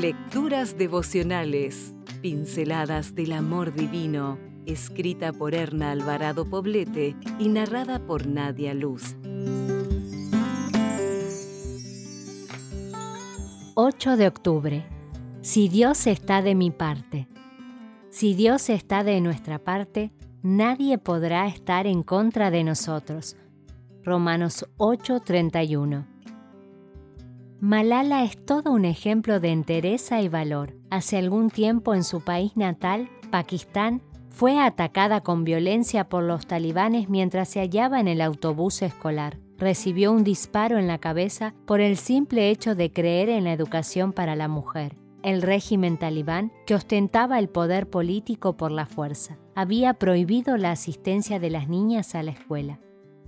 Lecturas devocionales, pinceladas del amor divino, escrita por Erna Alvarado Poblete y narrada por Nadia Luz. 8 de octubre. Si Dios está de mi parte. Si Dios está de nuestra parte, nadie podrá estar en contra de nosotros. Romanos 8:31 Malala es todo un ejemplo de entereza y valor. Hace algún tiempo en su país natal, Pakistán, fue atacada con violencia por los talibanes mientras se hallaba en el autobús escolar. Recibió un disparo en la cabeza por el simple hecho de creer en la educación para la mujer. El régimen talibán, que ostentaba el poder político por la fuerza, había prohibido la asistencia de las niñas a la escuela.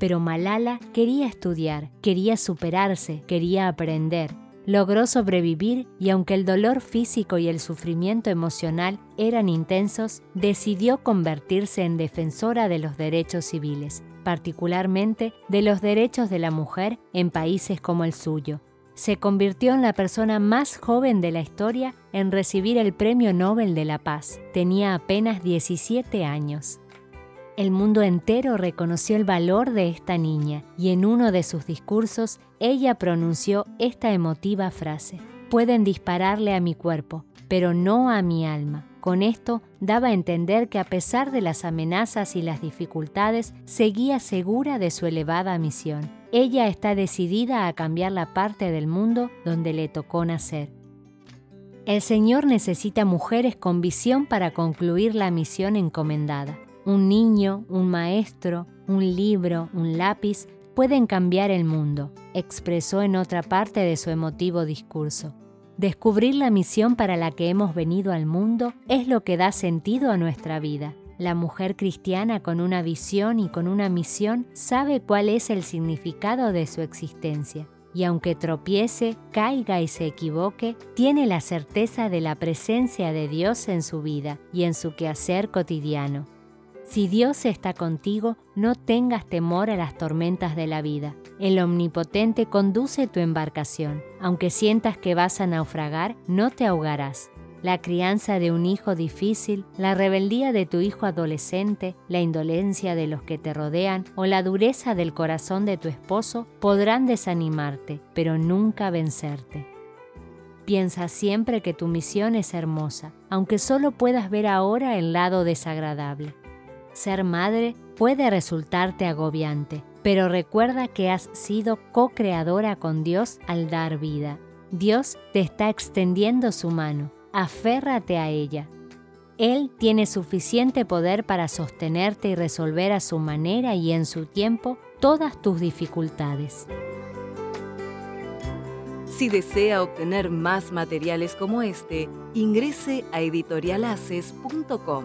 Pero Malala quería estudiar, quería superarse, quería aprender. Logró sobrevivir y aunque el dolor físico y el sufrimiento emocional eran intensos, decidió convertirse en defensora de los derechos civiles, particularmente de los derechos de la mujer en países como el suyo. Se convirtió en la persona más joven de la historia en recibir el Premio Nobel de la Paz. Tenía apenas 17 años. El mundo entero reconoció el valor de esta niña y en uno de sus discursos ella pronunció esta emotiva frase. Pueden dispararle a mi cuerpo, pero no a mi alma. Con esto daba a entender que a pesar de las amenazas y las dificultades, seguía segura de su elevada misión. Ella está decidida a cambiar la parte del mundo donde le tocó nacer. El Señor necesita mujeres con visión para concluir la misión encomendada. Un niño, un maestro, un libro, un lápiz pueden cambiar el mundo, expresó en otra parte de su emotivo discurso. Descubrir la misión para la que hemos venido al mundo es lo que da sentido a nuestra vida. La mujer cristiana con una visión y con una misión sabe cuál es el significado de su existencia y aunque tropiece, caiga y se equivoque, tiene la certeza de la presencia de Dios en su vida y en su quehacer cotidiano. Si Dios está contigo, no tengas temor a las tormentas de la vida. El Omnipotente conduce tu embarcación. Aunque sientas que vas a naufragar, no te ahogarás. La crianza de un hijo difícil, la rebeldía de tu hijo adolescente, la indolencia de los que te rodean o la dureza del corazón de tu esposo podrán desanimarte, pero nunca vencerte. Piensa siempre que tu misión es hermosa, aunque solo puedas ver ahora el lado desagradable. Ser madre puede resultarte agobiante, pero recuerda que has sido co-creadora con Dios al dar vida. Dios te está extendiendo su mano, aférrate a ella. Él tiene suficiente poder para sostenerte y resolver a su manera y en su tiempo todas tus dificultades. Si desea obtener más materiales como este, ingrese a editorialaces.com.